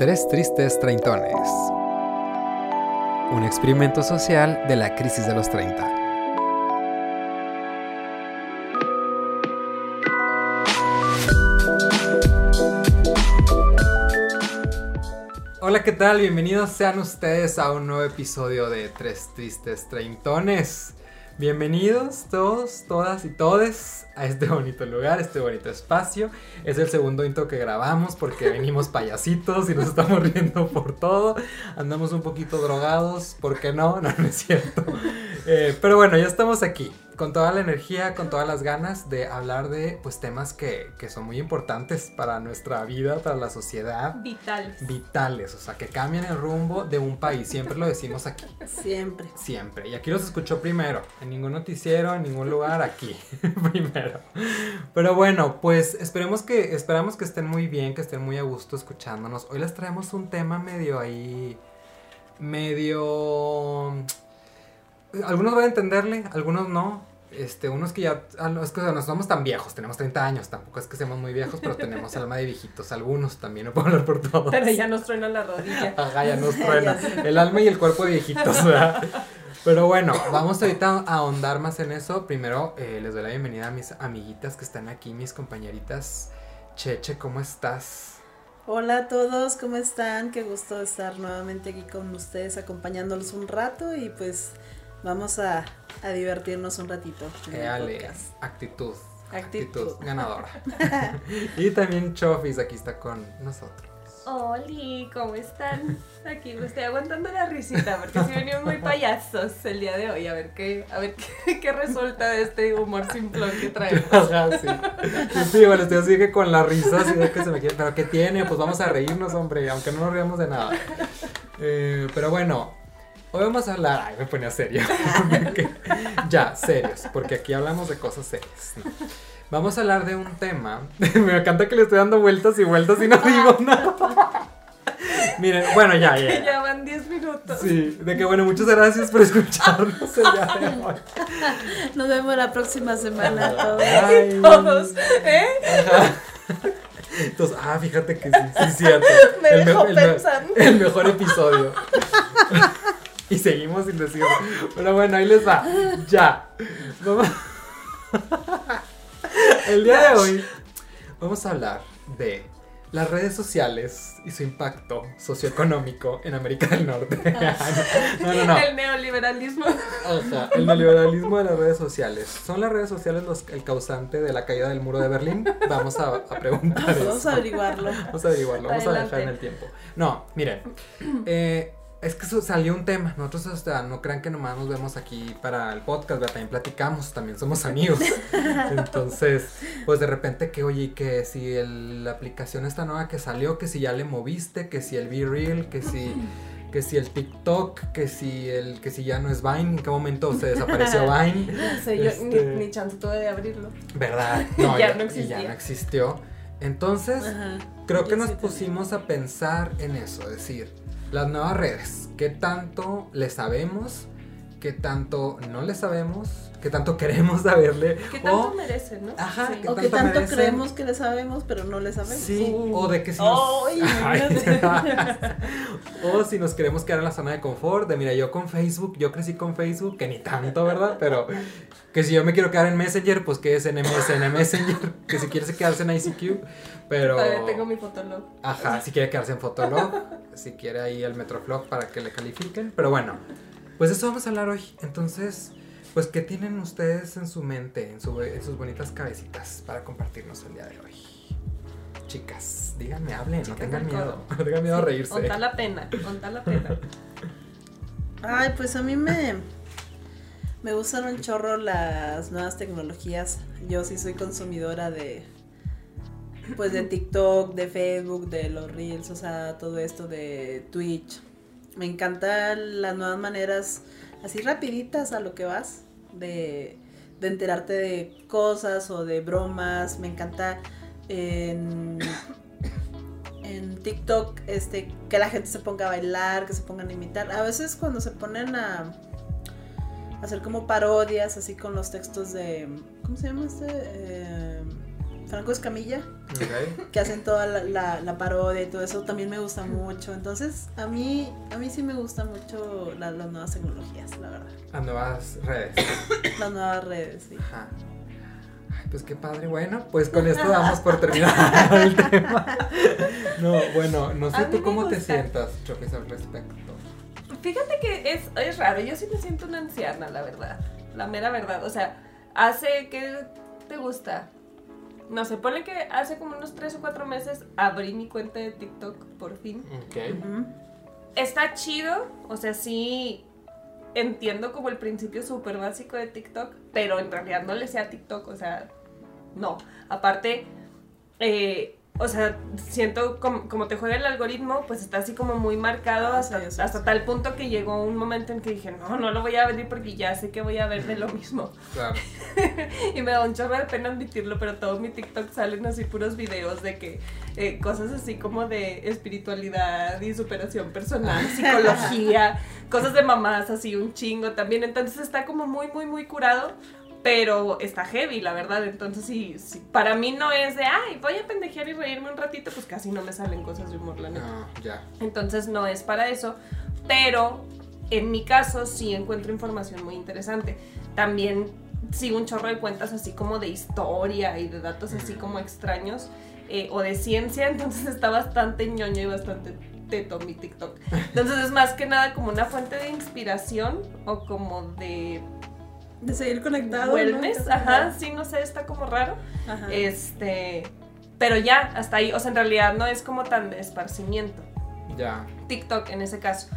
Tres tristes treintones. Un experimento social de la crisis de los 30. Hola, ¿qué tal? Bienvenidos sean ustedes a un nuevo episodio de Tres Tristes Treintones. Bienvenidos todos, todas y todes a este bonito lugar, este bonito espacio. Es el segundo intro que grabamos porque venimos payasitos y nos estamos riendo por todo. Andamos un poquito drogados, ¿por qué no? No, no es cierto. Eh, pero bueno, ya estamos aquí con toda la energía, con todas las ganas de hablar de pues temas que, que, son muy importantes para nuestra vida, para la sociedad. Vitales. Vitales, o sea, que cambian el rumbo de un país. Siempre lo decimos aquí. Siempre. Siempre. Y aquí los escuchó primero. En ningún noticiero, en ningún lugar, aquí. primero. Pero bueno, pues esperemos que, esperamos que estén muy bien, que estén muy a gusto escuchándonos. Hoy les traemos un tema medio ahí. medio. Algunos van a entenderle, algunos no este, unos que ya, ah, es que no somos tan viejos, tenemos 30 años, tampoco es que seamos muy viejos, pero tenemos alma de viejitos, algunos también, no puedo hablar por todos. Pero ya nos truena la rodilla. Ajá, ya nos truena, el alma y el cuerpo de viejitos, ¿verdad? Pero bueno, vamos ahorita a ahondar más en eso. Primero, eh, les doy la bienvenida a mis amiguitas que están aquí, mis compañeritas. Cheche, ¿cómo estás? Hola a todos, ¿cómo están? Qué gusto estar nuevamente aquí con ustedes acompañándolos un rato y pues vamos a a divertirnos un ratito. actitud. Actitud. ganadora. y también Chofis aquí está con nosotros. Oli, ¿cómo están? Aquí me estoy aguantando la risita porque si venimos muy payasos el día de hoy. A ver qué, a ver qué, resulta de este humor simplón que traemos. sí. sí, bueno, estoy así que con la risa, así de que se me quiere. Pero ¿qué tiene? Pues vamos a reírnos, hombre, aunque no nos riamos de nada. Eh, pero bueno, Hoy vamos a hablar. Ay, me ponía serio. ya, serios, porque aquí hablamos de cosas serias. Vamos a hablar de un tema. me encanta que le estoy dando vueltas y vueltas y no digo nada. Miren, bueno, ya, ya. Ya van 10 minutos. Sí, de que bueno, muchas gracias por escucharnos el día de hoy. Nos vemos la próxima semana todos. todos, ¿eh? Entonces, ah, fíjate que sí, sí, cierto. Me el, dejó pensando. el mejor episodio. Y seguimos sin decirlo. Pero bueno, ahí les va. Ya. Vamos. El día de hoy vamos a hablar de las redes sociales y su impacto socioeconómico en América del Norte. no, no, no. El neoliberalismo. Ajá, el neoliberalismo de las redes sociales. ¿Son las redes sociales los, el causante de la caída del muro de Berlín? Vamos a, preguntar Vamos a averiguarlo. Vamos a averiguarlo, vamos a dejar en el tiempo. No, miren. Eh, es que salió un tema. Nosotros hasta no crean que nomás nos vemos aquí para el podcast, también platicamos, también somos amigos. Entonces, pues de repente que oye, que si la aplicación esta nueva que salió, que si ya le moviste, que si el Be Real, que si que si el TikTok, que si el que si ya no es Vine, en qué momento se desapareció Vine. No sé, yo ni, este, ni, chance tuve de abrirlo. ¿Verdad? No, ya, no existía. ya no existió. Entonces, creo que nos pusimos a pensar en eso, es decir, las nuevas redes, ¿qué tanto le sabemos? ¿Qué tanto no le sabemos? ¿Qué tanto queremos saberle? ¿Qué tanto merecen, no? Ajá, ¿qué o tanto, tanto creemos que le sabemos, pero no le sabemos. Sí, o de que si nos... o si nos queremos quedar en la zona de confort, de mira, yo con Facebook, yo crecí con Facebook, que ni tanto, ¿verdad? Pero que si yo me quiero quedar en Messenger, pues que es en MSN Messenger, que si quieres quedarse en ICQ, pero... Todavía tengo mi Fotolog. Ajá, si quiere quedarse en Fotolog, si quiere ahí el Metroflog para que le califiquen, pero bueno, pues eso vamos a hablar hoy, entonces... Pues, ¿qué tienen ustedes en su mente, en, sus bonitas cabecitas para compartirnos el día de hoy? Chicas, díganme, hablen, no tengan miedo, no tengan miedo a reírse. Conta la pena, conta la pena. Ay, pues a mí me, me gustan un chorro las nuevas tecnologías. Yo sí soy consumidora de pues de TikTok, de Facebook, de los Reels, o sea, todo esto de Twitch. Me encantan las nuevas maneras así rapiditas a lo que vas de, enterarte de cosas o de bromas. Me encanta en, en TikTok este que la gente se ponga a bailar, que se pongan a imitar. A veces cuando se ponen a hacer como parodias, así con los textos de, ¿cómo se llama este? Eh, Franco Escamilla, que hacen toda la, la- la parodia y todo eso, también me gusta mucho. Entonces, a mí, a mí sí me gustan mucho la- las nuevas tecnologías, la verdad. A nuevas redes. Las nuevas redes, sí. Ajá. Ay, pues qué padre. Bueno, pues con esto damos por terminado el tema. No, bueno, no sé tú cómo te sientas, Chofis, al respecto. Fíjate que es, es raro, yo sí me siento una anciana, la verdad. La mera verdad. O sea, hace que te gusta. No sé, ponle que hace como unos 3 o 4 meses abrí mi cuenta de TikTok por fin. Ok. Ujú. Está chido, o sea, sí entiendo como el principio súper básico de TikTok, pero en realidad no le sé a TikTok, o sea, no. Aparte, eh, o sea, siento como, como te juega el algoritmo, pues está así como muy marcado Ah, hasta, sí, hasta sí. tal punto que llegó un momento en que dije, no, no lo voy a abrir porque ya sé que voy a ver de lo mismo. Claro. Y me da un chorro de pena admitirlo, pero todo mi TikTok salen así puros videos de que eh, cosas así como de espiritualidad y superación personal, psicología, cosas de mamás así un chingo también. Entonces está como muy, muy, muy curado. Pero está heavy, la verdad. Entonces, sí, sí, para mí no es de, ay, voy a pendejear y reírme un ratito, pues casi no me salen cosas de humor, la neta. No, ya. Entonces no es para eso, pero en mi caso sí encuentro información muy interesante. También sigo un chorro de cuentas así como de historia y de datos así como extraños eh, o de ciencia, entonces está bastante ñoño y bastante teto mi TikTok. Entonces es más que nada como una fuente de inspiración o como de De seguir conectado. wellness, ¿no? ajá, sí, no sé, está como raro. Ajá. Este, pero ya, hasta ahí, o sea, en realidad no es como tan de esparcimiento. Ya. TikTok en ese caso.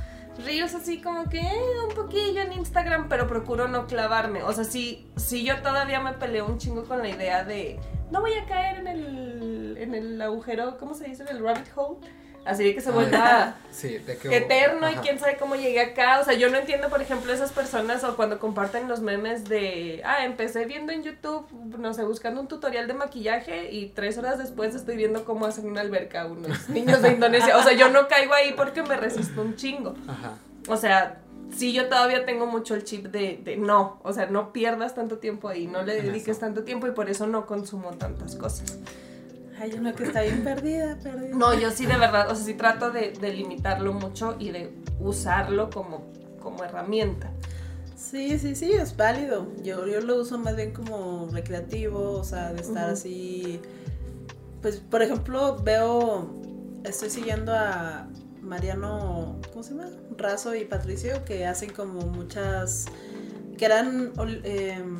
Reels así como que eh, un poquillo en Instagram, pero procuro no clavarme. O sea, sí, sí yo todavía me peleo un chingo con la idea de no voy a caer en el, en el agujero, ¿cómo se dice? En el rabbit hole. Así de que se vuelva Sí, de que. eterno y quién sabe cómo llegué acá. O sea, yo no entiendo, por ejemplo, esas personas o cuando comparten los memes de, ah, empecé viendo en YouTube, no sé, buscando un tutorial de maquillaje y tres horas después estoy viendo cómo hacen una alberca a unos niños de Indonesia. O sea, yo no caigo ahí porque me resisto un chingo. Ajá. O sea, sí, yo todavía tengo mucho el chip de, de no, o sea, no pierdas tanto tiempo ahí, no le dediques tanto tiempo y por eso no consumo tantas cosas. Hay una que está bien perdida, perdida. No, yo sí de verdad, o sea, sí trato de, de limitarlo mucho y de usarlo como, como herramienta. Sí, sí, sí, es válido. Yo, yo lo uso más bien como recreativo, o sea, de estar así. Pues, por ejemplo, veo, estoy siguiendo a Mariano, ¿cómo se llama? Razo y Patricio, que hacen como muchas, que eran, em,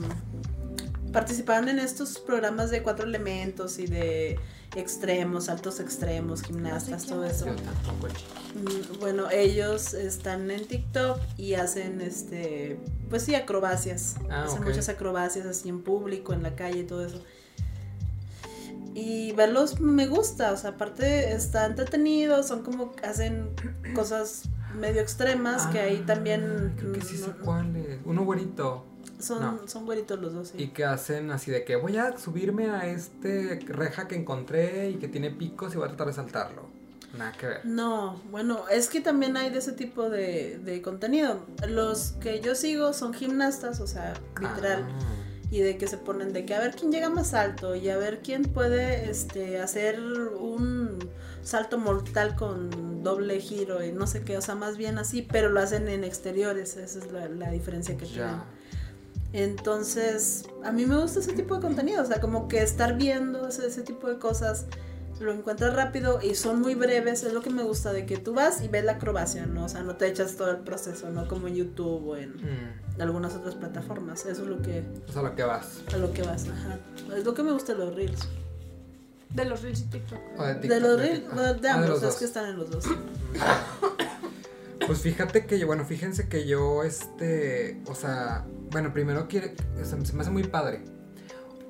participaban en estos programas de cuatro elementos y de extremos, altos extremos, gimnastas, todo eso. Mm, Bueno, ellos están en TikTok y hacen este, pues sí, acrobacias. Ah, hacen muchas acrobacias así en público, en la calle y todo eso. Y verlos me gusta, o sea, aparte está entretenido, son como hacen cosas medio extremas que ahí Ah, también Creo que sí sé no- cuál es. Uno güerito. Son, no. son güeritos los dos, sí. Y que hacen así de que voy a subirme a este reja que encontré y que tiene picos y voy a tratar de saltarlo. Nada que ver. No, bueno, es que también hay de ese tipo de, de contenido. Los que yo sigo son gimnastas, o sea, literal. Ah, y de que se ponen de que a ver quién llega más alto y a ver quién puede este hacer un salto mortal con doble giro y no sé qué, o sea, más bien así, pero lo hacen en exteriores, esa es la, la diferencia que tienen. Entonces, a mí me gusta ese tipo de contenido, o sea, como que estar viendo ese, ese tipo de cosas, lo encuentras rápido y son muy breves, es lo que me gusta de que tú vas y ves la acrobacia, ¿no? O sea, no te echas todo el proceso, ¿no? Como en YouTube o en Mm, algunas otras plataformas, eso es lo que, es a lo que vas. a lo que vas, ajá. Es lo que me gusta de los reels. De los reels y TikTok. O de los reels, TikTok. de, de Ah, ambos, los es dos. que están en los dos. Pues fíjate que yo, bueno, fíjense que yo, este, o sea, bueno, primero quiere, o sea, se me hace muy padre.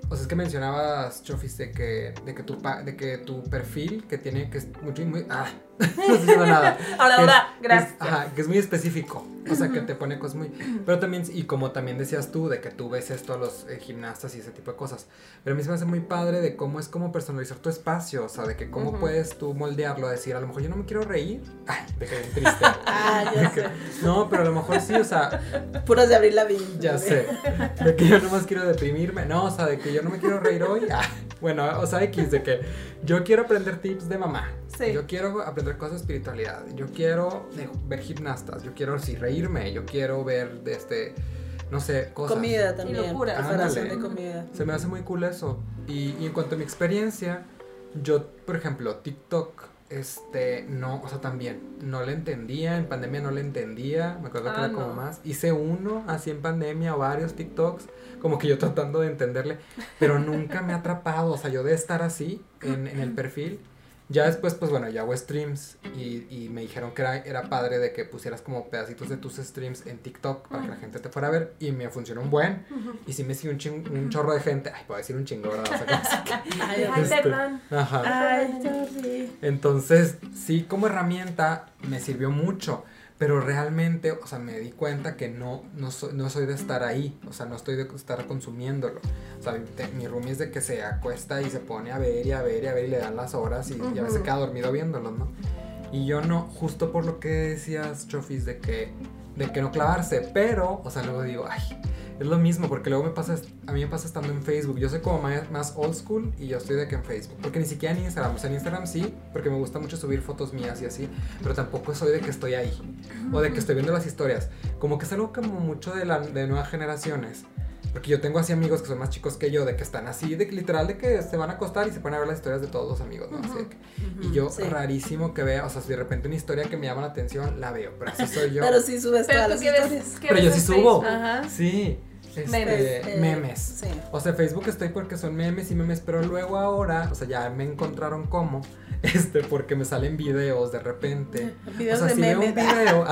O sea, es que mencionabas, Chofis, de que, de que tu, de que tu perfil, que tiene, que es mucho, muy, ah, no estoy diciendo nada. Ahora, ahora, gracias. es- ajá, que es muy específico. O sea, que te pone cosas muy. Pero también, y como también decías tú, de que tú ves esto a los eh, gimnastas y ese tipo de cosas. Pero a mí se me hace muy padre de cómo es como personalizar tu espacio. O sea, de que cómo puedes tú moldearlo, decir, a lo mejor yo no me quiero reír. Ay, de que bien triste. Ah, ya sé. No, pero a lo mejor sí, o sea, Puras de Abril Lavigne. ya sé. De que yo nomás quiero deprimirme. No, o sea, de que yo no me quiero reír hoy. Ah, bueno, o sea, X, de que yo quiero aprender tips de mamá. Sí. Yo quiero aprender cosas de espiritualidad. Yo quiero ver gimnastas. Yo quiero sí, reírme. Yo quiero ver, de este, no sé, cosas. Comida también. locura. Preparación Ándale. de comida. Se me hace muy cool eso. Y, y en cuanto a mi experiencia, yo, por ejemplo, TikTok, este, no, o sea, también, no le entendía, en pandemia no le entendía, me acuerdo que Ah, era como más. Hice uno así en pandemia varios TikToks, como que yo tratando de entenderle, pero nunca me ha atrapado, o sea, yo de estar así en, en el perfil. Ya después, pues bueno, ya hago streams y, y me dijeron que era, era padre de que pusieras como pedacitos de tus streams en TikTok para que la gente te fuera a ver y me funcionó un buen. Y sí me sigue un, ching- un chorro de gente. Ay, puedo decir un chingo, ¿verdad? O sea, que- Ay, Ay, Este, perdón. Ajá. Ay, sorry. Entonces, sí, como herramienta me sirvió mucho. Pero realmente, o sea, me di cuenta que no, no, soy, no soy de estar ahí. O sea, no estoy de estar consumiéndolo. O sea, te- mi roomie es de que se acuesta y se pone a ver y a ver y a ver y le dan las horas y, y a veces queda dormido viéndolo, ¿no? Y yo no, justo por lo que decías, Chofis, de que, de que no clavarse. Pero, o sea, luego digo, ay, es lo mismo, porque luego me pasa, a mí me pasa estando en Facebook. Yo soy como más, más old school y yo estoy de que en Facebook. Porque ni siquiera en Instagram. O sea, en Instagram sí, porque me gusta mucho subir fotos mías y así. Pero tampoco soy de que estoy ahí. O de que estoy viendo las historias. Como que es algo como mucho de, la, de nuevas generaciones. Porque yo tengo así amigos que son más chicos que yo, de que están así, de que literal de que se van a acostar y se ponen a ver las historias de todos los amigos, ¿no? Así de que- y yo Sí. rarísimo que vea, o sea, si de repente una historia que me llama la atención, la veo, pero así soy yo. Pero sí subes Pero todas tú las ves, historias. qué Pero ves yo sí subo. Ajá. Sí, este, Memes, eh, memes. Sí. O sea, Facebook estoy porque son memes y memes, pero luego ahora, o sea, ya me encontraron cómo, este, porque me salen videos de repente. Videos o sea, de si veo un memes. video,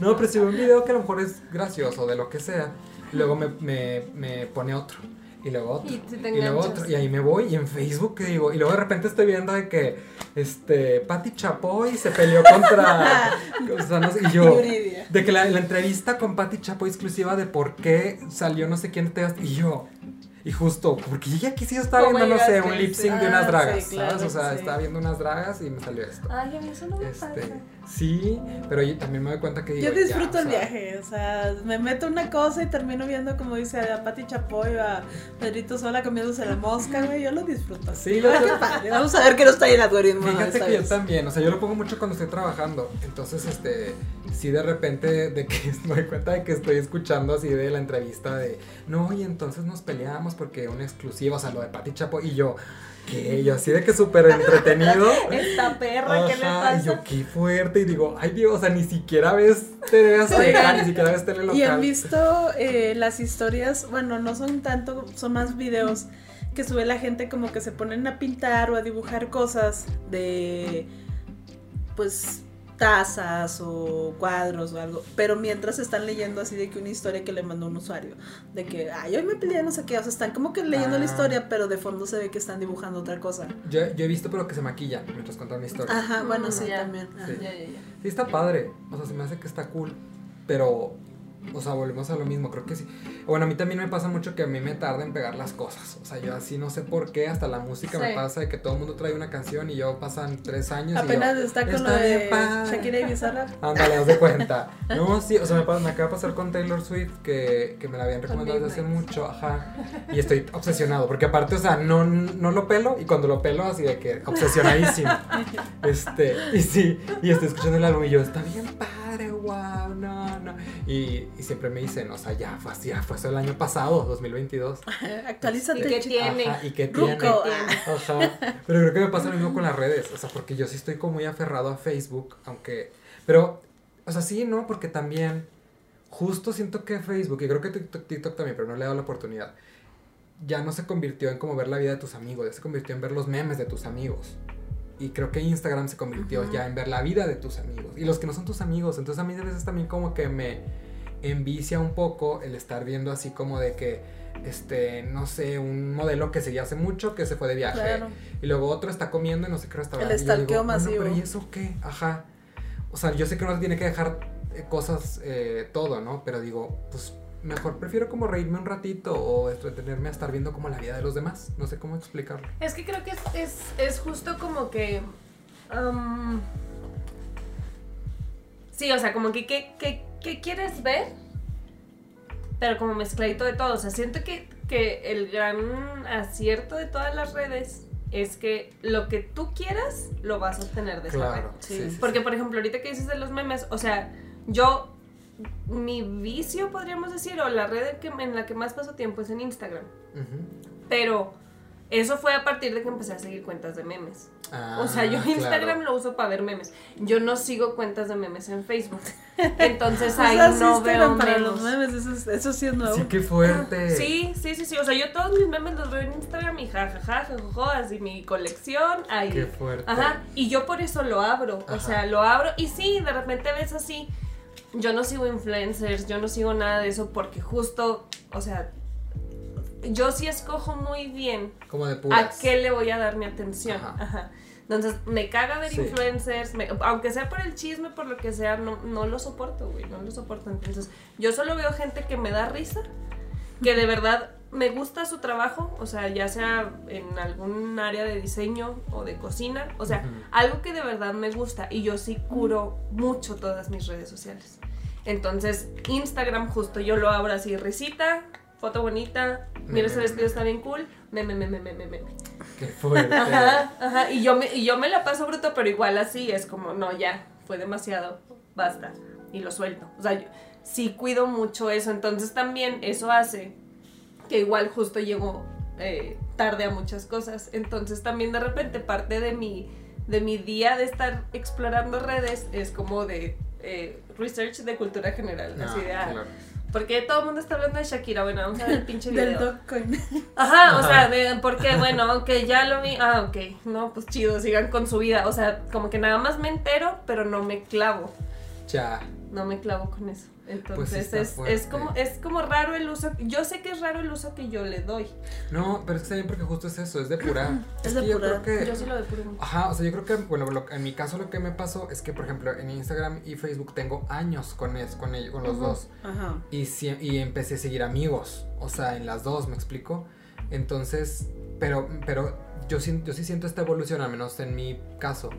no, pero si veo un video que a lo mejor es gracioso, de lo que sea, luego me, me, me pone otro. Y luego otro. Y te Y luego otro. Y ahí me voy. Y en Facebook, ¿qué digo? Y luego de repente estoy viendo de que, este, Patti Chapoy se peleó contra. o sea, no sé, y yo. De que la, la entrevista con Patti Chapoy exclusiva de por qué salió no sé quién Teas- Y yo. Y justo, porque ya aquí sí estaba ¿Cómo viendo, no sé, un lip sync de unas Ah, dragas, sí, claro, ¿sabes? O sea, sí. estaba viendo unas dragas y me salió esto. Ay, a mí eso no me pasa. Este, sí, pero yo también me doy cuenta que digo, Yo ya, disfruto o el sea, viaje, o sea, me meto una cosa y termino viendo como dice a Pati Chapoy o a Pedrito Sola comiéndose la mosca, güey, yo lo disfruto. Sí, lo- padre. Vamos a ver qué nos trae el algoritmo. Fíjate que yo también, o sea, yo lo pongo mucho cuando estoy trabajando. Entonces, este, sí de repente de que me doy cuenta de que estoy escuchando así de la entrevista de, no, y entonces nos peleamos porque una exclusiva, o sea, lo de Pati Chapo y yo, ¿qué? Yo así de que súper entretenido. Esta perra, ¿qué le pasa? Y yo, qué fuerte. Y digo, ay Dios, o sea, ni siquiera ves TV Azteca, ni siquiera ves tele local. Y han visto eh, las historias, bueno, no son tanto, son más videos que sube la gente como que se ponen a pintar o a dibujar cosas de, pues, tazas o cuadros o algo, pero mientras están leyendo así de que una historia que le mandó un usuario, de que, ay, hoy me peleé no sé qué, o sea, están como que leyendo la Ah. historia, pero de fondo se ve que están dibujando otra cosa. Yo, yo he visto, pero que se maquilla mientras cuentan una historia. Ajá, bueno, Mm, sí, ya. también. ajá. Sí. Ya, ya, ya. Sí, está padre. O sea, se me hace que está cool. Pero, o sea, volvemos a lo mismo. Creo que sí. Bueno, a mí también me pasa mucho que a mí me tarda en pegar las cosas. O sea, yo así no sé por qué. Hasta la música me pasa de que todo el mundo trae una canción y yo pasan tres años. Apenas y yo, está con "Está lo de padre". Shakira y. Ándale, haz de cuenta. No, sí, o sea, me, me acaba de pasar con Taylor Swift que, que me la habían recomendado desde hace mucho, ajá. Y estoy obsesionado, porque aparte, o sea, no, no lo pelo y cuando lo pelo, así de que obsesionadísimo. Este, y sí, y estoy escuchando el álbum y yo, está bien padre, wow, no, no. Y, y siempre me dicen, o sea, ya fue así, ya fue eso el año pasado, 2022. Actualízate, ¿Y qué tiene? Ajá, y que tiene. Ruco. Ajá. Pero creo que me pasa lo mismo con las redes. O sea, porque yo sí estoy como muy aferrado a Facebook, aunque. Pero, o sea, sí, ¿no? Porque también. Justo siento que Facebook, y creo que TikTok, TikTok también, pero no le he dado la oportunidad. Ya no se convirtió en como ver la vida de tus amigos, ya se convirtió en ver los memes de tus amigos. Y creo que Instagram se convirtió ya en ver la vida de tus amigos. Y los que no son tus amigos. Entonces a mí a veces también como que me envicia un poco el estar viendo así como de que, este, no sé, un modelo que seguía hace mucho que se fue de viaje. Claro. Y luego otro está comiendo y no sé qué restaurante. El bueno, masivo. pero ¿y eso qué? Ajá. O sea, yo sé que uno tiene que dejar eh, cosas, eh, todo, ¿no? Pero digo, pues mejor prefiero como reírme un ratito o entretenerme a estar viendo como la vida de los demás. No sé cómo explicarlo. Es que creo que es, es, es justo como que. sí, o sea, como que ¿qué, qué, qué quieres ver? Pero como mezcladito de todo. O sea, siento que, que el gran acierto de todas las redes es que lo que tú quieras lo vas a obtener de esa red. Claro. Sí. Sí, sí, sí. Porque, por ejemplo, ahorita que dices de los memes, o sea, yo, mi vicio, podríamos decir, o la red que, en la que más paso tiempo es en Instagram. Pero eso fue a partir de que empecé a seguir cuentas de memes. Ah, o sea, yo Instagram claro. lo uso para ver memes. Yo no sigo cuentas de memes en Facebook. Entonces ahí Usas no Instagram veo para memes. los memes, eso, es- eso sí es nuevo. Sí, qué fuerte. Sí, sí, sí, sí. O sea, yo todos mis memes los veo en Instagram y jajaja, jajojo, así mi colección. Ahí. Qué fuerte. Ajá, y yo por eso lo abro, o sea, lo abro y sí, de repente ves así, yo no sigo influencers, yo no sigo nada de eso porque justo, o sea, yo sí escojo muy bien Como de a qué le voy a dar mi atención. Ajá. Ajá. Entonces, me caga ver Sí. influencers, me- aunque sea por el chisme, por lo que sea, no, no lo soporto, güey, no lo soporto. Entonces, yo solo veo gente que me da risa, que de verdad me gusta su trabajo, o sea, ya sea en algún área de diseño o de cocina, o sea, algo que de verdad me gusta y yo sí curo mucho todas mis redes sociales. Entonces, Instagram justo yo lo abro así, risita, foto bonita, mira ese vestido está bien cool, meme, meme, meme, meme. Qué fuerte. Ajá, ajá, y yo, me, y yo me la paso bruto, pero igual así es como, no, ya, fue demasiado, basta, y lo suelto. O sea, yo sí cuido mucho eso, entonces también eso hace que igual justo llego eh, tarde a muchas cosas, entonces también de repente parte de mi, de mi día de estar explorando redes es como de eh, research de cultura general, Ah, así de, ah, claro. Porque todo el mundo está hablando de Shakira, bueno, vamos a ver el pinche video. Del Dogecoin. Ajá, o sea, de, porque bueno, ok, ya lo vi, ah, ok, no, pues chido, sigan con su vida, o sea, como que nada más me entero, pero no me clavo, Ya. no me clavo con eso. Pues sí Entonces es, es como es como raro el uso, yo sé que es raro el uso que yo le doy. No, pero es que está bien porque justo es eso, es depurar. Es yo depurar. creo que. Yo sí lo depuro mucho. Ajá, o sea, yo creo que, bueno, lo- en mi caso lo que me pasó es que, por ejemplo, en Instagram y Facebook tengo años con, es, con, ellos, con los dos. Ajá. Y, sí- y empecé a seguir amigos, o sea, en las dos, ¿me explico? Entonces, pero, pero yo, sí- yo sí siento esta evolución, al menos en mi caso,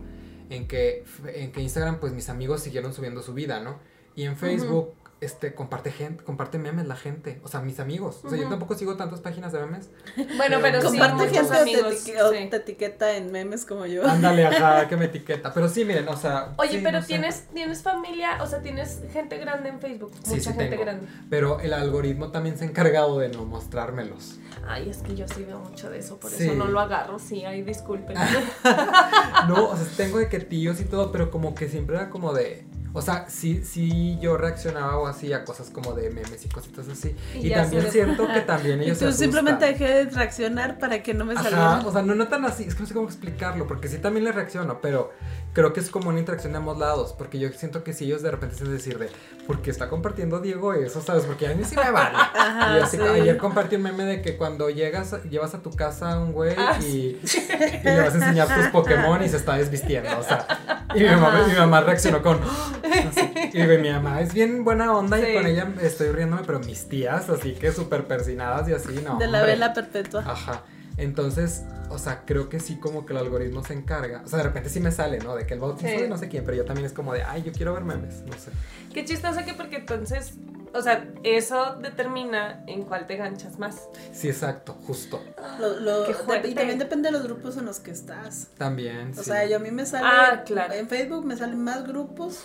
en que, en que Instagram, pues mis amigos siguieron subiendo su vida, ¿no? Y en Facebook, este, comparte gente, comparte memes la gente, o sea, mis amigos. O sea, yo tampoco sigo tantas páginas de memes. Bueno, pero sí, Comparte gente o te, amigos, etiqueta, o sí. te etiqueta en memes como yo. Ándale, ajá, que me etiqueta. Pero sí, miren, o sea. Oye, sí, pero no sé. tienes tienes familia, o sea, tienes gente grande en Facebook, Sí, mucha sí gente tengo. grande. Pero el algoritmo también se ha encargado de no mostrármelos. Ay, es que yo sí veo mucho de eso, por Sí. eso no lo agarro, sí, ay, disculpen. No, o sea, tengo de que tíos y todo, pero como que siempre era como de. O sea, sí, sí yo reaccionaba o así a cosas como de memes y cositas así. Y Y, también se siento que también Y ellos se tú asustan. simplemente dejé de reaccionar para que no me saliera. o sea, no, no tan así, es que no sé cómo explicarlo, porque sí también le reacciono, pero creo que es como una interacción de ambos lados, porque yo siento que si ellos de repente se decir de, porque está compartiendo Diego eso, ¿sabes? Porque a mí sí me vale. Ajá, y así, sí. ayer compartí un meme de que cuando llegas, llevas a tu casa a un güey Ah, y, y le vas a enseñar tus Pokémon y se está desvistiendo, o sea, y mi mamá, mi mamá reaccionó con, así, y mi mamá es bien buena onda Sí. y con ella estoy riéndome, pero mis tías, así que súper persinadas y así, no. de la hombre. vela perpetua. Ajá. Entonces, o sea, creo que sí como que el algoritmo se encarga. O sea, de repente sí me sale, ¿no? De que el bautizo Sí. de no sé quién, pero yo también es como de, ay, yo quiero ver memes, no sé. Qué chistoso que porque entonces, o sea, eso determina en cuál te ganchas más. Sí, exacto, justo. Lo- lo- de- y también depende de los grupos en los que estás. También, O sí. sea, yo a mí me sale Ah, claro. en Facebook me salen más grupos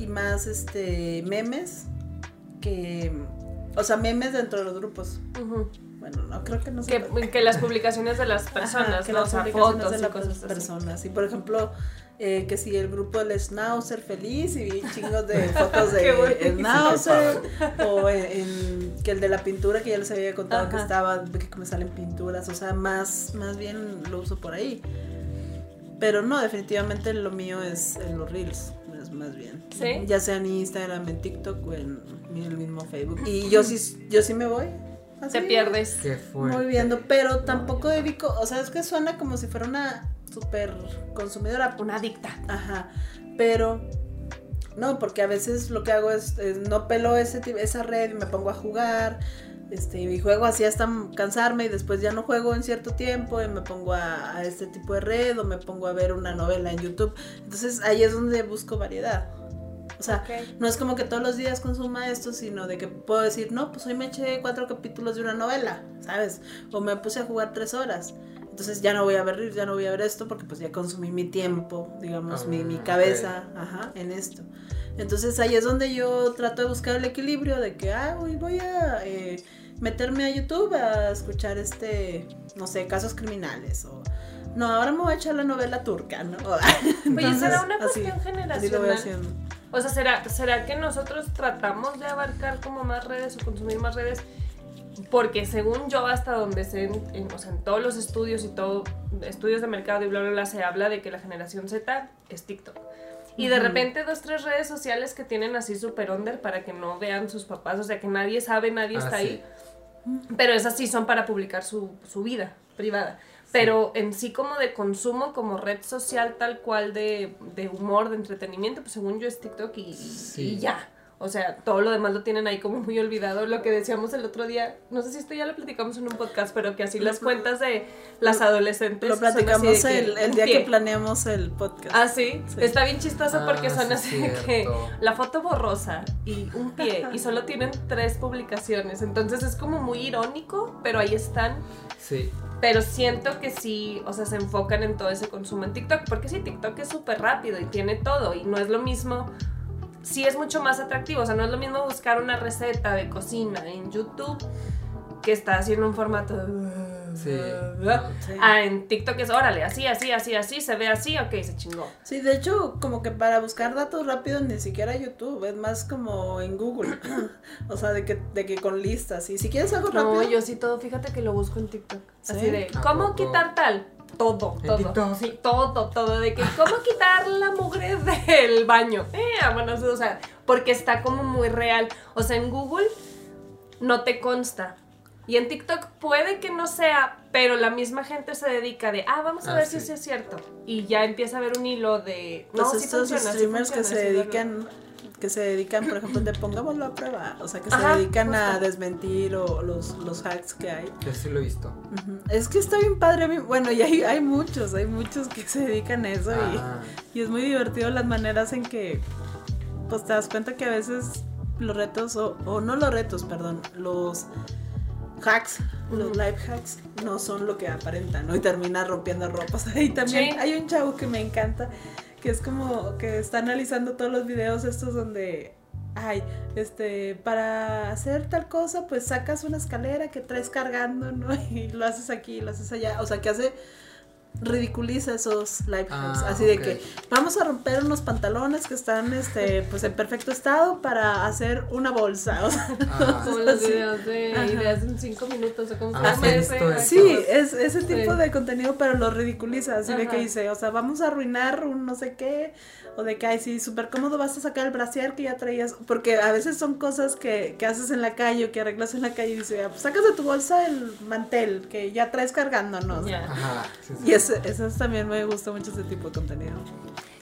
y más este memes que o sea, memes dentro de los grupos. Ujú. Bueno, no creo que no que, que las publicaciones de las personas, Ajá, que ¿no? las o sea, publicaciones fotos de y las cosas así. personas. Y por ejemplo, eh, que si el grupo del Schnauzer feliz y vi chingos de fotos de. Schnauzer o en, en- que el de la pintura que ya les había contado que estaba que me salen pinturas, o sea, más más bien lo uso por ahí. Pero no, definitivamente lo mío es en los reels. Es más, más bien. ¿Sí? Ya sea en Instagram, en TikTok o en el mismo Facebook. Y yo sí, yo sí me voy. Así, Te pierdes. Qué fuerte. Muy viendo, pero tampoco dedico, o sea, es que suena como si fuera una super consumidora. Una adicta. Ajá, pero no, porque a veces lo que hago es, es no pelo ese, esa red y me pongo a jugar. Este, y juego así hasta cansarme y después ya no juego en cierto tiempo y me pongo a, a este tipo de red o me pongo a ver una novela en YouTube. Entonces ahí es donde busco variedad. O sea, no es como que todos los días consuma esto, sino de que puedo decir, no, pues hoy me eché cuatro capítulos de una novela, ¿sabes? O me puse a jugar tres horas. Entonces ya no voy a ver, ya no voy a ver esto porque pues ya consumí mi tiempo, digamos, mi, mi Ah, cabeza, ajá, en esto. Entonces ahí es donde yo trato de buscar el equilibrio de que, ah, hoy voy a eh, meterme a YouTube a escuchar este, no sé, casos criminales o... No, ahora me voy a echar la novela turca, ¿no? Oye, Entonces, ¿será una así- cuestión Así lo voy haciendo. O sea, ¿será, ¿será que nosotros tratamos de abarcar como más redes o consumir más redes? Porque según yo, hasta donde sé, en, en- o sea, en todos los estudios y todo, estudios de mercado y bla, bla, bla, se habla de que la generación Z es TikTok. Y de repente dos, tres redes sociales que tienen así super under para que no vean sus papás, o sea, que nadie sabe, nadie Ah, está sí. ahí. Pero esas sí son para publicar su, su vida privada. Pero en sí como de consumo, como red social tal cual de, de humor, de entretenimiento, pues según yo es TikTok y, Sí. y ya. O sea, todo lo demás lo tienen ahí como muy olvidado. Lo que decíamos el otro día, no sé si esto ya lo platicamos en un podcast, pero que así las cuentas de las adolescentes. Lo son así de platicamos que el, día pie. que planeamos el podcast. Ah, sí. Sí. Está bien chistoso Ah, porque son sí, así de que la foto borrosa y un pie y solo tienen tres publicaciones. Entonces es como muy irónico, pero ahí están. Sí. Pero siento que sí, o sea, se enfocan en todo ese consumo en TikTok. Porque sí, TikTok es súper rápido y tiene todo. Y no es lo mismo. Sí es mucho más atractivo. O sea, no es lo mismo buscar una receta de cocina en YouTube que está haciendo un formato de... Sí. Sí. Ah, en TikTok es, órale, así, así, así, así, se ve así, ok, se chingó. Sí, de hecho, como que para buscar datos rápidos ni siquiera YouTube, es más como en Google. o sea, de que, de que con listas. Y si quieres algo No, rápido. yo sí todo, fíjate que lo busco en TikTok. ¿Sí? Así de, ¿A ¿cómo quitar tal? Todo, ¿En todo. TikTok? Sí, todo, todo. De que, ¿cómo quitar la mugre del baño? Eh, bueno, o sea, porque está como muy real. O sea, en Google no te consta. Y en TikTok puede que no sea, pero la misma gente se dedica de, ah, vamos a Ah, ver sí. si sí es cierto. Y ya empieza a ver un hilo de, Pues no, sí estos funciona, sí streamers que se sí es verdad". dedican, que se dedican, por ejemplo, de pongámoslo a prueba. O sea, que se Ajá, dedican a desmentir o los, los hacks que hay. Yo sí lo he visto. Es que está bien padre. Bueno, y hay, hay muchos, hay muchos que se dedican a eso. y- Ah, Y es muy divertido las maneras en que, pues te das cuenta que a veces los retos, o, o no los retos, perdón, los hacks, los live hacks, no son lo que aparentan, ¿no? Y termina rompiendo ropas. Ahí también Sí. hay un chavo que me encanta, que es como que está analizando todos los videos estos donde... Ay, este, para hacer tal cosa, pues sacas una escalera que traes cargando, ¿no? Y lo haces aquí, lo haces allá. O sea, que hace ridiculiza esos live hacks. Ah, así de que vamos a romper unos pantalones que están este pues en perfecto estado para hacer una bolsa. O sea, ah, Como los videos de Ajá. ideas en cinco minutos o como Ah, sí, es- sí, es ese tipo Sí. de contenido, pero lo ridiculiza. Así de que dice, o sea, vamos a arruinar un no sé qué. O de que, ay, sí, súper cómodo vas a sacar el brasier que ya traías. Porque a veces son cosas que, que haces en la calle o que arreglas en la calle y dice, ah, pues sacas de tu bolsa el mantel que ya traes cargando, ¿no? O sea, Ya. Ajá. sí, sí. Y ese, esos también me gusta mucho ese tipo de contenido.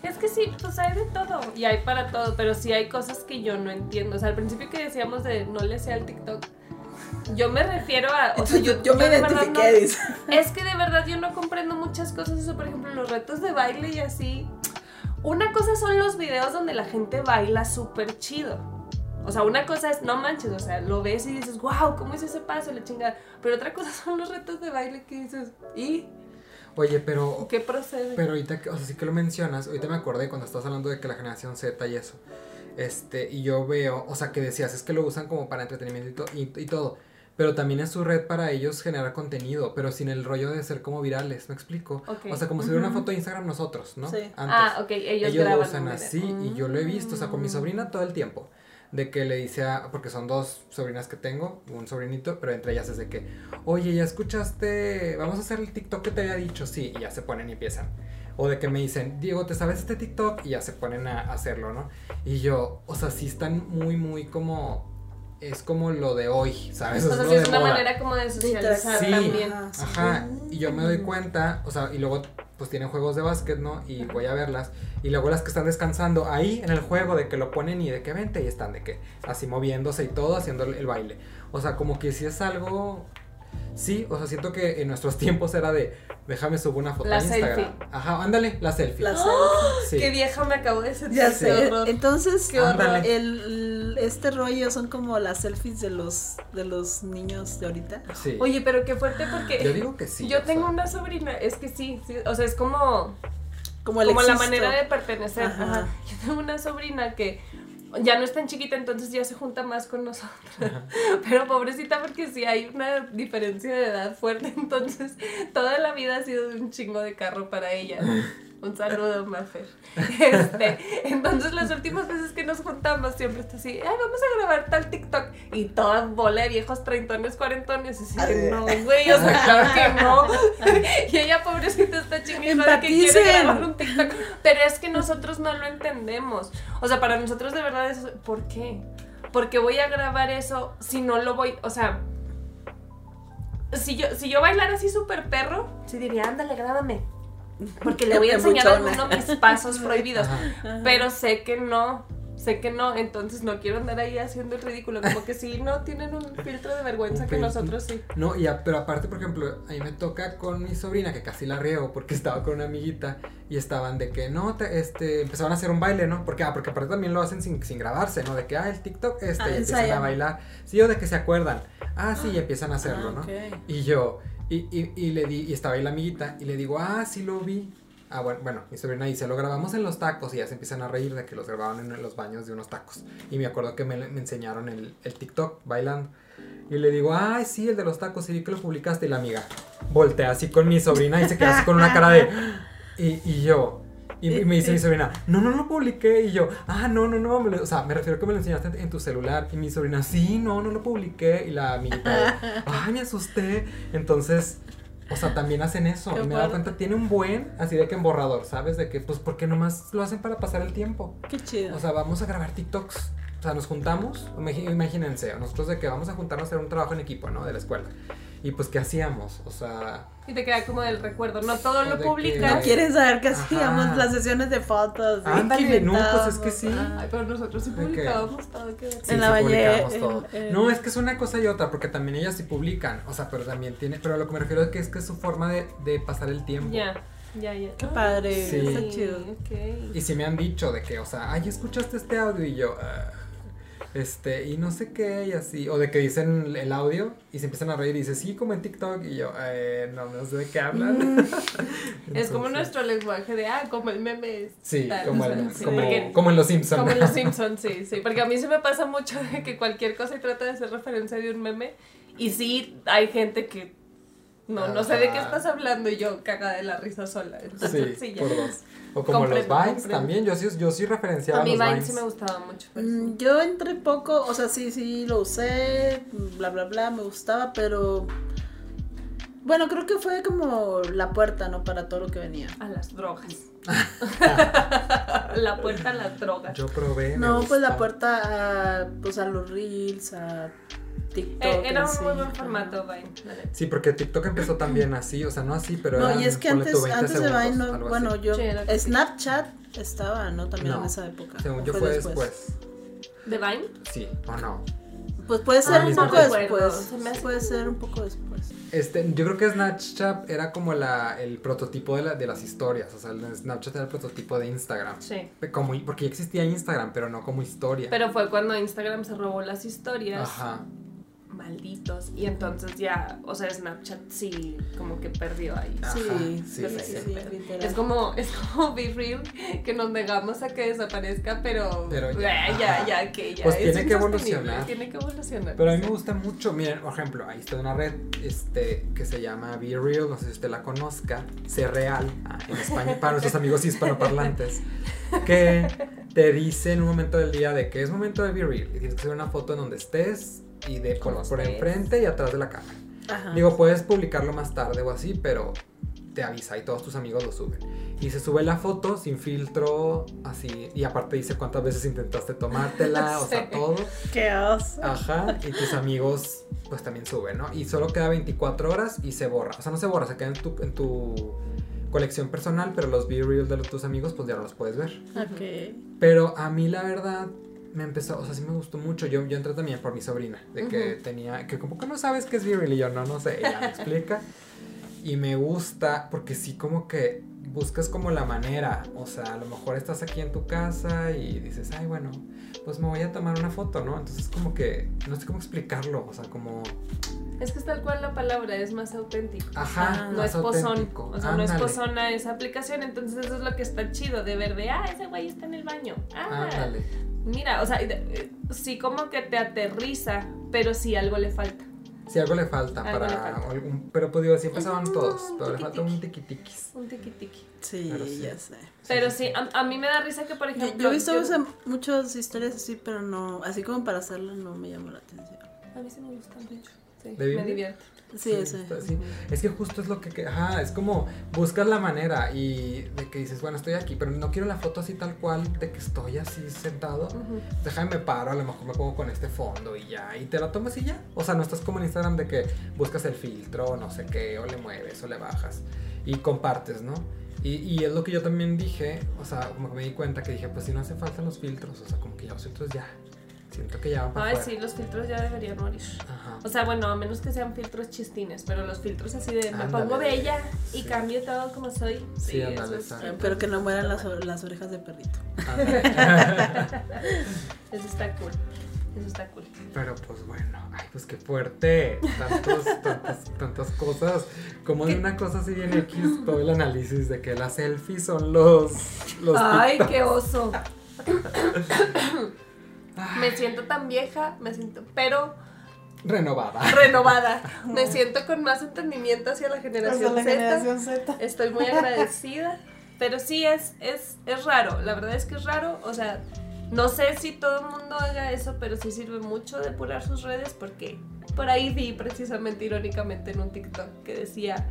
Es que sí, pues hay de todo y hay para todo, pero sí hay cosas que yo no entiendo. O sea, al principio que decíamos de no le sea el TikTok, yo me refiero a. O sea, yo, yo me de verdad identifiqué, no-. Es que de verdad yo no comprendo muchas cosas. Eso, por ejemplo, los retos de baile y así. Una cosa son los videos donde la gente baila súper chido. O sea, una cosa es, no manches, o sea, lo ves y dices, wow, ¿cómo hizo ese paso? La chingada. Pero otra cosa son los retos de baile que dices, ¿y Oye, pero qué procede? Pero ahorita, que- o sea, sí que lo mencionas, ahorita me acordé cuando estás hablando de que la generación Z y eso. Este, y yo veo, o sea, que decías, es que lo usan como para entretenimiento y, to- y- y todo. Pero también es su red para ellos generar contenido, pero sin el rollo de ser como virales, ¿me explico? Ok. O sea, como si hubiera una Ujú. foto de Instagram nosotros, ¿no? Sí. Antes. Ah, ok, ellos, ellos lo usan así y yo lo he visto, o sea, con mi Mm. sobrina todo el tiempo. De que le dice a, porque son dos sobrinas que tengo, un sobrinito, pero entre ellas es de que, oye, ya escuchaste, vamos a hacer el TikTok que te había dicho, sí, y ya se ponen y empiezan. O de que me dicen, Diego, ¿te sabes este TikTok? Y ya se ponen a hacerlo, ¿no? Y yo, o sea, sí están muy, muy como. Es como lo de hoy, ¿sabes? O sea, lo sí de es una moda. manera como de socializar Sí. también. Ajá, y yo me doy cuenta, o sea, y luego pues tienen juegos de básquet, ¿no? Y voy a verlas. Y luego las que están descansando ahí en el juego de que lo ponen y de que vente y están de que así moviéndose y todo haciendo el, el baile. O sea, como que si es algo... Sí, o sea, siento que en nuestros tiempos era de déjame subo una foto La a Instagram. selfie. Ajá, ándale, la selfie. La Sí. Qué vieja me acabo de sentir. Ya qué sé. horror. Entonces, Qué horror. El, este rollo son como las selfies de los de los niños de ahorita. Sí. Oye, pero qué fuerte porque yo digo que sí. yo tengo sea. una sobrina, es que sí, sí, o sea, es como Como, el como la manera de pertenecer. Ajá. Ajá. Yo tengo una sobrina que ya no es tan chiquita, entonces ya se junta más con nosotros. Pero pobrecita porque sí hay una diferencia de edad fuerte, entonces toda la vida ha sido un chingo de carro para ella. Un saludo, Mafer. Este, entonces las últimas veces que nos juntamos siempre está así, ay, vamos a grabar tal TikTok. Y toda bola de viejos treintones, cuarentones. Y así, de, no, güey, o sea, claro que no. y ella, pobrecita, está chingada de que quiere grabar un TikTok. Pero es que nosotros no lo entendemos. O sea, para nosotros de verdad es, ¿por qué? Porque voy a grabar eso si no lo voy, o sea, si yo, si yo bailara así súper perro, sí diría, ándale, grábame. Porque le voy a enseñar a alguno mis pasos prohibidos. Ajá. Pero sé que no, sé que no, entonces no quiero andar ahí haciendo el ridículo. Como que sí, no tienen un filtro de vergüenza que nosotros sí. No, y a- pero aparte, por ejemplo, a mí me toca con mi sobrina, que casi la riego, porque estaba con una amiguita y estaban de que, no, te- este, empezaban a hacer un baile, ¿no? Porque, ah, porque aparte también lo hacen sin, sin grabarse, ¿no? De que, ah, el TikTok, este, Ah, y empiezan a bailar. Sí, o de que se acuerdan. Ah, sí, y empiezan a hacerlo, Ah, ¿no? Y yo, y, y, le di, y estaba ahí la amiguita, y le digo, ah, sí lo vi. Ah, bueno, bueno, mi sobrina dice, lo grabamos en los tacos y ya se empiezan a reír de que los grababan en los baños de unos tacos. Y me acuerdo que me, me enseñaron el, el TikTok bailando. Y le digo, ay, sí, el de los tacos, y vi que lo publicaste. Y la amiga voltea así con mi sobrina y se queda así con una cara de... Y, y yo... Y, y me dice mi sobrina, no, no lo publiqué. Y yo, ah, no, no, no. lo- o sea, me refiero a que me lo enseñaste en, en tu celular. Y mi sobrina, sí, no, no lo publiqué. Y la amiguita, ay, me asusté. Entonces, o sea, también hacen eso. Qué y me he dado cuenta, tiene un buen, así de que en borrador, ¿sabes? De que, pues, porque nomás lo hacen para pasar el tiempo. Qué chido. O sea, vamos a grabar TikToks. O sea, nos juntamos, imagínense, nosotros de que vamos a juntarnos a hacer un trabajo en equipo, ¿no? De la escuela. Y pues, ¿qué hacíamos? O sea, Y te queda como del recuerdo. No todo lo de publicas. no quieren saber qué Ajá. hacíamos las sesiones de fotos. Ándale, no, pues, es que sí. Ay, pero nosotros sí publicábamos todo. Que sí, En la sí Valle, en- todo. en- No, es que es una cosa y otra, porque también ellas sí publican. O sea, pero también tiene. Pero a lo que me refiero es que es que es su forma de, de pasar el tiempo. Ya, ya, ya. Qué padre, Sí. está chido. ok. Y si me han dicho de que, o sea, ay, ¿escuchaste este audio? Y yo, "Ah, este, y no sé qué, y así. O de que dicen el audio y se empiezan a reír y dice, sí, como en TikTok. Y yo, eh, no, no sé de qué hablan. Mm. Es como nuestro lenguaje de, ah, como el meme. es Sí, tal, como, el- sí, como, porque- como en Los Simpsons. Como en los Simpsons, sí, sí. Porque a mí se me pasa mucho de que cualquier cosa y trata de hacer referencia de un meme. Y sí, hay gente que no, no sé de qué estás hablando y yo caga de la risa sola. Entonces, Sí, sí, ya. por dos. O como los Vines también. Yo sí, yo sí referenciaba A mí los Vine Vines. sí me gustaba mucho. Mm, Yo entré poco, o sea, sí, sí, lo usé, bla, bla, bla, me gustaba, pero... Bueno, creo que fue como la puerta, ¿no? Para todo lo que venía. A las drogas. la puerta a las drogas. Yo probé. No, pues la puerta a, pues a los reels, a TikTok. Eh, era un sí. muy buen formato, Vine. Sí, porque TikTok empezó también así, o sea, no así, pero No, eran, y es que antes, tú, 20 antes de Vine, no, bueno, así. yo, Sí. Snapchat estaba, ¿no? También No. en esa época. Según ¿O yo fue después. ¿De Vine? Sí, o no. Pues puede Ah, ser un poco después. Puede ser un poco después. Este, yo creo que Snapchat era como la, el prototipo de, la, de las historias, o sea, el Snapchat era el prototipo de Instagram. Sí. Como, porque ya existía Instagram, pero no como historia. Pero fue cuando Instagram se robó las historias. Ajá. Malditos. Y entonces ya, o sea, Snapchat sí, como que perdió ahí. Ajá, Sí, sí, sí. Es como, es como Be Real, que nos negamos a que desaparezca, pero, Pero ya, ya, ya, ya, que ya. Pues es tiene que evolucionar. Tiene que evolucionar. Pero a mí me gusta mucho, miren, por ejemplo, ahí está una red este, que se llama Be Real, no sé si usted la conozca, Ser Real, ah, en España, para nuestros amigos hispanoparlantes, que te dice en un momento del día de que es momento de Be Real, y tienes que hacer una foto en donde estés y de por, por enfrente y atrás de la cámara. Ajá. Digo, puedes publicarlo más tarde o así, pero te avisa y todos tus amigos lo suben. Y se sube la foto sin filtro, así, y aparte dice cuántas veces intentaste tomártela, o sea, todo. Qué oso. Ajá, y tus amigos pues también suben, ¿no? Y solo queda 24 horas y se borra. O sea, no se borra, se queda en tu, en tu colección personal, pero los B-Reels de los- tus amigos pues ya no los puedes ver. Ok. Pero a mí la verdad me empezó, o sea, sí me gustó mucho. Yo, yo entré también por mi sobrina, de que tenía, que como que no sabes qué es B-Reel y yo no, no sé, ella me explica. Y me gusta porque sí como que buscas como la manera, o sea, a lo mejor estás aquí en tu casa y dices, ay, bueno, pues me voy a tomar una foto, ¿no? Entonces como que, no sé cómo explicarlo, o sea, como, Es que es tal cual la palabra, es más auténtico. ajá, No es pozón, o sea, no es pozona esa aplicación, entonces eso es lo que está chido de ver de, ah, ese güey está en el baño. Ah, Ándale. mira, o sea, eh, sí como que te aterriza, pero sí algo le falta. Si algo le falta Algo para le falta. algún, pero pues digo, sí empezaban Mm, todos, un pero le falta un tiquitiqui. tiquitiquis. Un tiki tiki. Sí, Pero sí. ya sé. Pero sí, a, a mí me da risa que, por ejemplo. yo he visto yo- muchas historias así, pero no, así como para hacerlo no me llamó la atención. A mí sí me gusta mucho. Sí, ¿De me divierte. Sí, Sí, está- sí. Es que justo es lo que, que- ajá, es como buscas la manera y de que dices, bueno, estoy aquí, pero no quiero la foto así tal cual de que estoy así sentado. Ujú. Déjame me paro, a lo mejor me pongo con este fondo y ya, y te la tomas y ya. O sea, no estás como en Instagram de que buscas el filtro, no sé qué, o le mueves o le bajas y compartes, ¿no? Y, y es lo que yo también dije, o sea, como que me di cuenta que dije, pues si no hace falta los filtros, o sea, como que ya los filtros ya, siento que ya van para Ay, afuera. sí, los filtros ya deberían morir. Ajá. O sea, bueno, a menos que sean filtros chistines, pero los filtros así de me Ándale. pongo bella y Sí. cambio todo como soy. Sí, Sí, ándale, eso es-. Pero que no mueran las, las orejas de perrito. Eso está cool. Eso está cool. Pero pues bueno, ay, pues qué fuerte. Tantos, tantas, tantas cosas. Como de una cosa así bien X, todo el análisis de que las selfies son los. los Ay, TikToks. qué oso. Ay, Me siento tan vieja, me siento, pero Renovada. renovada. Me siento con más entendimiento hacia la generación la Z. generación Z. Estoy muy agradecida. Pero sí es, es, es raro, la verdad es que es raro. O sea, no sé si todo el mundo haga eso, pero sí sirve mucho depurar sus redes porque por ahí vi precisamente irónicamente en un TikTok que decía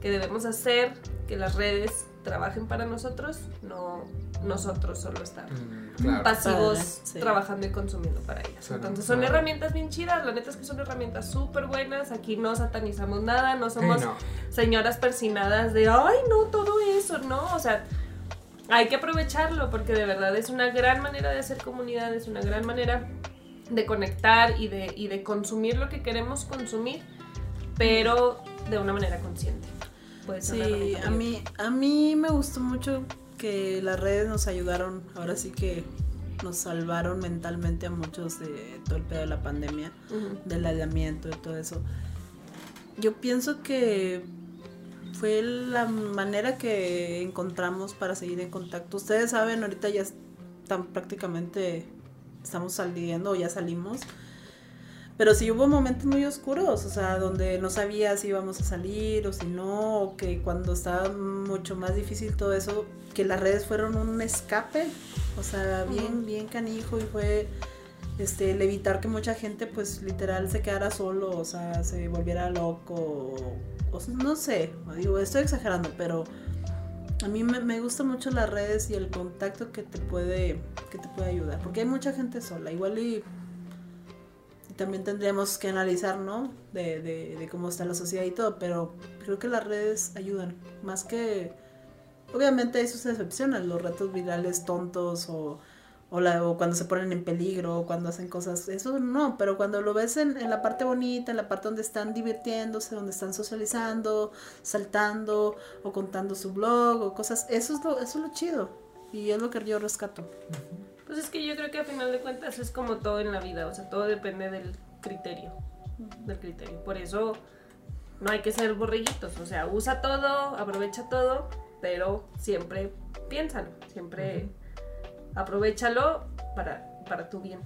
que debemos hacer que las redes trabajen para nosotros, no nosotros solo estar Mm, claro. pasivos sí. trabajando y consumiendo para ellas. Suena- Entonces son herramientas bien chidas, la neta es que son herramientas súper buenas, aquí no satanizamos nada, no Sí, somos no. señoras persinadas de, ay, no, todo eso, ¿no? O sea, hay que aprovecharlo porque de verdad es una gran manera de hacer comunidad, es una gran manera de conectar y de, y de consumir lo que queremos consumir, pero de una manera consciente. Puede ser una Sí, a mí, a mí me gustó mucho que las redes nos ayudaron, ahora sí que nos salvaron mentalmente a muchos de todo el pedo de la pandemia, del aislamiento y todo eso. Yo pienso que fue la manera que encontramos para seguir en contacto. Ustedes saben, ahorita ya están prácticamente, estamos saliendo o ya salimos. Pero sí hubo momentos muy oscuros, o sea, donde no sabía si íbamos a salir o si no, o que cuando estaba mucho más difícil todo eso, que las redes fueron un escape, o sea, bien, bien canijo y fue este, el evitar que mucha gente pues literal se quedara solo, o sea, se volviera loco, o, o no sé, digo, estoy exagerando, pero a mí me, me gustan mucho las redes y el contacto que te puede, que te puede ayudar, porque hay mucha gente sola, igual y también tendríamos que analizar, ¿no? De, cómo está la sociedad y todo, pero creo que las redes ayudan, más que, obviamente hay sus excepciones, los retos virales tontos o o, la- o cuando se ponen en peligro, o cuando hacen cosas, eso no, pero cuando lo ves en, en la parte bonita, en la parte donde están divirtiéndose, donde están socializando, saltando, o contando su blog, o cosas, eso es lo, eso es lo chido, y es lo que yo rescato. Pues es que yo creo que a final de cuentas es como todo en la vida, o sea, todo depende del criterio, del criterio. Por eso no hay que ser borreguitos, o sea, usa todo, aprovecha todo, pero siempre piénsalo, siempre aprovechalo para, para tu bien.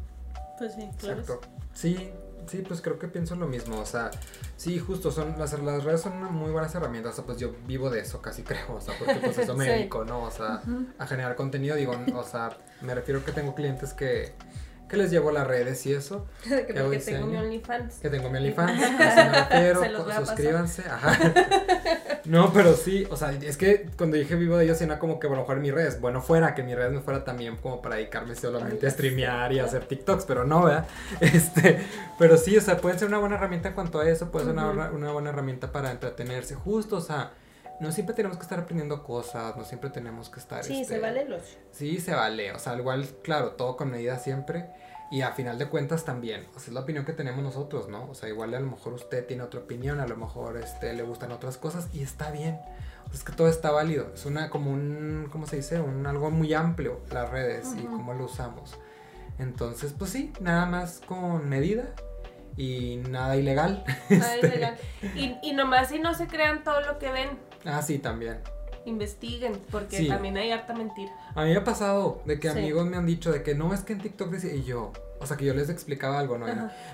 Pues sí, claro. Exacto. Sí, sí, pues creo que pienso lo mismo. O sea, sí, justo son las, las redes son una muy buenas herramientas. O sea, pues yo vivo de eso, casi creo. O sea, porque pues eso me Sí. dedico, ¿no? O sea, a generar contenido. Digo, o sea, me refiero que tengo clientes que, que les llevo las redes y eso. que tengo mi? OnlyFans. Que tengo mi OnlyFans, me refiero. Suscríbanse. Ajá. No, pero sí, o sea, es que cuando dije vivo de ellos, era como que a lo mejor mi redes, bueno, fuera, que mi redes me fuera también como para dedicarme solamente a streamear y a hacer TikToks, pero no, ¿verdad? Este, pero sí, o sea, puede ser una buena herramienta en cuanto a eso, puede ser una, una buena herramienta para entretenerse, justo, o sea, no siempre tenemos que estar aprendiendo cosas, no siempre tenemos que estar... Sí, este, se vale el ocio. Sí, se vale. O sea, igual, claro, todo con medida siempre. Y a final de cuentas también. O sea, es la opinión que tenemos nosotros, ¿no? O sea, igual a lo mejor usted tiene otra opinión, a lo mejor este, le gustan otras cosas y está bien. O sea, es que todo está válido. Es una como un, ¿cómo se dice? Un algo muy amplio, las redes y cómo lo usamos. Entonces, pues sí, nada más con medida y nada ilegal. Ay, legal. Y, y nomás si no se crean todo lo que ven, Ah, sí, también. investiguen, porque Sí. también hay harta mentira. A mí me ha pasado de que Sí. amigos me han dicho de que no es que en TikTok decía y yo, o sea que yo les explicaba algo, ¿no?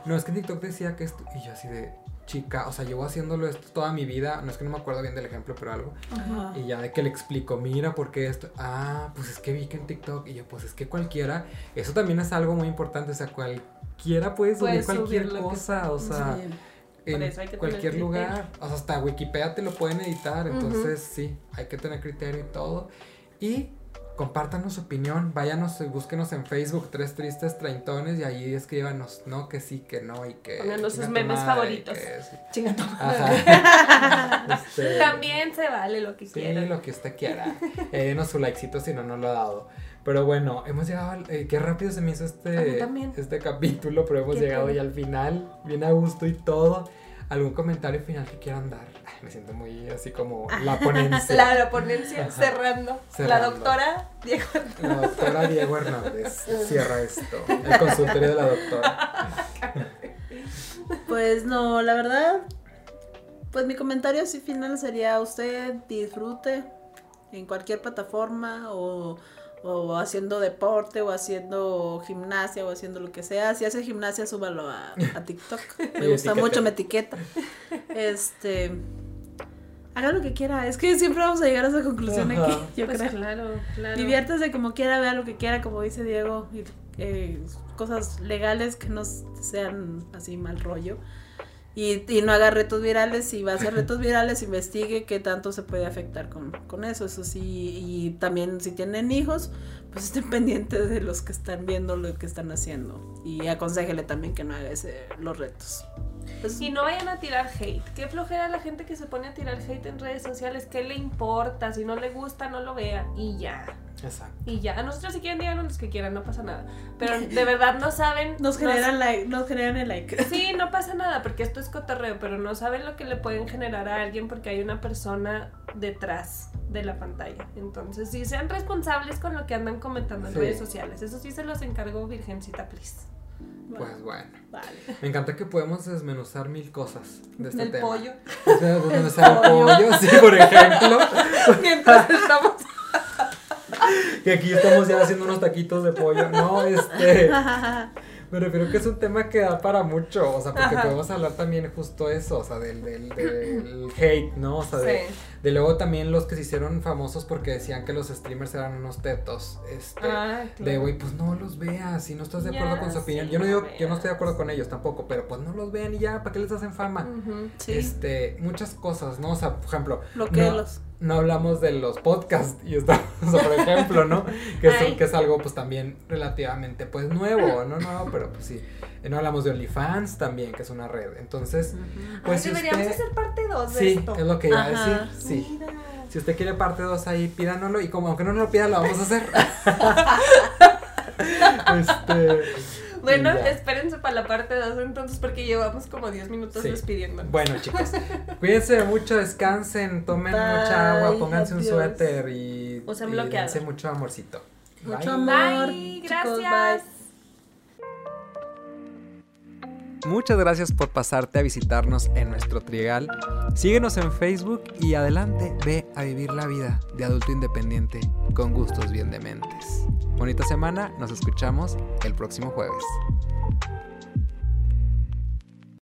No es que en TikTok decía que esto y yo así de chica, o sea, llevo haciéndolo esto toda mi vida, no es que no me acuerdo bien del ejemplo, pero algo. Ajá. Y ya de que le explico, mira, ¿por qué esto? Ah, pues es que vi que en TikTok y yo, pues es que cualquiera, eso también es algo muy importante, o sea, cualquiera puede subir Puedes cualquier subir lo que cosa, o sea, Sí. En eso hay que tener cualquier lugar, o sea, hasta Wikipedia te lo pueden editar, entonces sí, hay que tener criterio y todo. Y compártanos su opinión, váyanos y búsquenos en Facebook, Tres Tristes Treintones, y ahí escríbanos, no, que sí, que no, y que... Pónganos sus memes madre, favoritos. que sí. Chinga. Este, También se vale lo que Sí, quieran. lo que usted quiera. Eh, denos su likecito si no, no lo ha dado. Pero bueno, hemos llegado al... eh, qué rápido se me hizo este, este capítulo, pero hemos llegado ya al final, bien a gusto y todo. ¿Algún comentario final que quieran dar? Me siento muy así como la ponencia. La, la ponencia cerrando. La doctora Diego. La doctora Diego Hernández cierra esto. El consultorio de la doctora. Pues no, la verdad, pues mi comentario así final sería usted disfrute en cualquier plataforma o, o haciendo deporte o haciendo gimnasia o haciendo lo que sea. Si hace gimnasia, súbalo a, a TikTok. Me gusta mucho, me etiqueta. Este, haga lo que quiera. Es que siempre vamos a llegar a esa conclusión Ajá. aquí, yo Pues creo. claro, claro. Diviértese como quiera, vea lo que quiera, como dice Diego, y, eh, cosas legales que no sean así mal rollo. Y, y no haga retos virales, si va a hacer retos virales, investigue qué tanto se puede afectar con, con eso, eso sí, y también si tienen hijos, pues estén pendientes de los que están viendo lo que están haciendo, y aconsejele también que no haga ese, los retos. Pues, Y no vayan a tirar hate. Qué flojera la gente que se pone a tirar hate en redes sociales. ¿Qué le importa? Si no le gusta, no lo vea. Y ya. Exacto. Y ya. A nosotros si quieren, díganos los que quieran, no pasa nada. Pero de verdad no saben. nos no generan like, nos generan el like. Sí, no pasa nada, porque esto es cotorreo, pero no saben lo que le pueden generar a alguien porque hay una persona detrás de la pantalla. Entonces, sí, sean responsables con lo que andan comentando en Sí. redes sociales. Eso sí se los encargo, Virgencita, please. Pues bueno. Vale. Me encanta que podemos desmenuzar mil cosas de este El tema. pollo. Desmenuzar el pollo, sí, por ejemplo. Mientras estamos. Que aquí estamos ya haciendo unos taquitos de pollo. No, este. Me refiero que es un tema que da para mucho. O sea, porque Ajá. podemos hablar también justo eso. O sea, del, del, del hate, ¿no? O sea, de, Sí. de luego también los que se hicieron famosos porque decían que los streamers eran unos tetos. Este. Ah, De claro. güey, pues no los veas, si no estás de acuerdo Ya, con su opinión. sí, yo no digo, yo no estoy de acuerdo con ellos tampoco, pero pues no los vean y ya, ¿para qué les hacen fama? Sí, Este, muchas cosas, ¿no? O sea, por ejemplo, bloquealos. no hablamos de los podcasts y estamos, por ejemplo, ¿no? Que es, que es algo pues también relativamente pues nuevo, no nuevo, pero pues sí. Eh, No hablamos de OnlyFans también, que es una red. Entonces, pues Ay, si deberíamos usted- hacer parte 2 de sí, esto. es lo que iba a decir, sí. Mira. Si usted quiere parte 2 ahí, pídanoslo y como aunque no nos lo pida, lo vamos a hacer. este, Bueno, ya. espérense para la parte 2 entonces porque llevamos como 10 minutos Sí. despidiéndonos. Bueno, chicos, cuídense mucho, descansen, tomen Bye, mucha agua, pónganse un suéter y, bloqueador. dense mucho amorcito. Mucho Bye. amor. Bye, chicos, gracias. bye. Muchas gracias por pasarte a visitarnos en nuestro trigal. Síguenos en Facebook y adelante ve a vivir la vida de adulto independiente con gustos bien dementes. Bonita semana, nos escuchamos el próximo jueves.